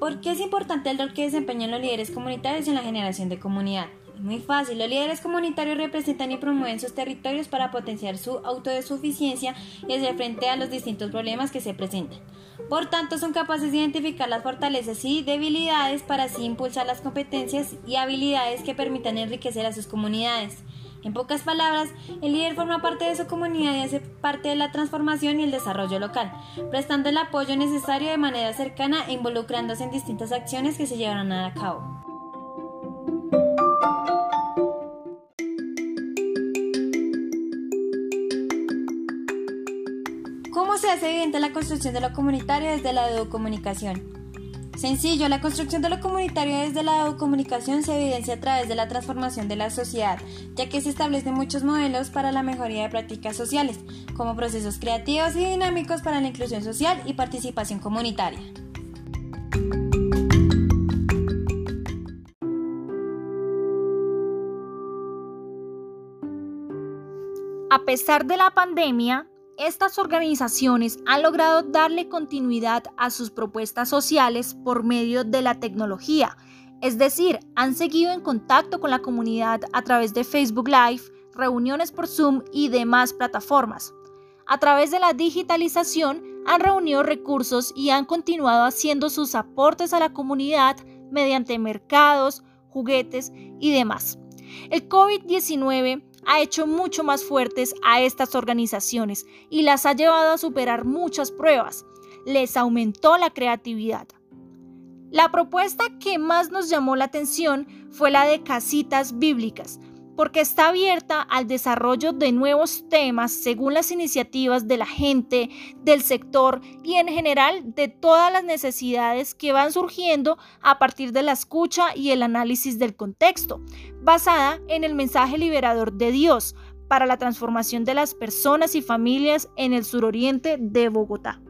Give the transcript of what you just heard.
¿Por qué es importante el rol que desempeñan los líderes comunitarios en la generación de comunidad? Muy fácil, los líderes comunitarios representan y promueven sus territorios para potenciar su autosuficiencia y hacer frente a los distintos problemas que se presentan. Por tanto, son capaces de identificar las fortalezas y debilidades para así impulsar las competencias y habilidades que permitan enriquecer a sus comunidades. En pocas palabras, el líder forma parte de su comunidad y hace parte de la transformación y el desarrollo local, prestando el apoyo necesario de manera cercana e involucrándose en distintas acciones que se llevarán a cabo. ¿Cómo se hace evidente la construcción de lo comunitario desde la educomunicación? Sencillo, la construcción de lo comunitario desde la educomunicación se evidencia a través de la transformación de la sociedad, ya que se establecen muchos modelos para la mejoría de prácticas sociales, como procesos creativos y dinámicos para la inclusión social y participación comunitaria. A pesar de la pandemia, estas organizaciones han logrado darle continuidad a sus propuestas sociales por medio de la tecnología, es decir, han seguido en contacto con la comunidad a través de Facebook Live, reuniones por Zoom y demás plataformas. A través de la digitalización han reunido recursos y han continuado haciendo sus aportes a la comunidad mediante mercados, juguetes y demás. El COVID-19 ha hecho mucho más fuertes a estas organizaciones y las ha llevado a superar muchas pruebas. Les aumentó la creatividad. La propuesta que más nos llamó la atención fue la de casitas bíblicas, porque está abierta al desarrollo de nuevos temas según las iniciativas de la gente, del sector y en general de todas las necesidades que van surgiendo a partir de la escucha y el análisis del contexto, basada en el mensaje liberador de Dios para la transformación de las personas y familias en el suroriente de Bogotá.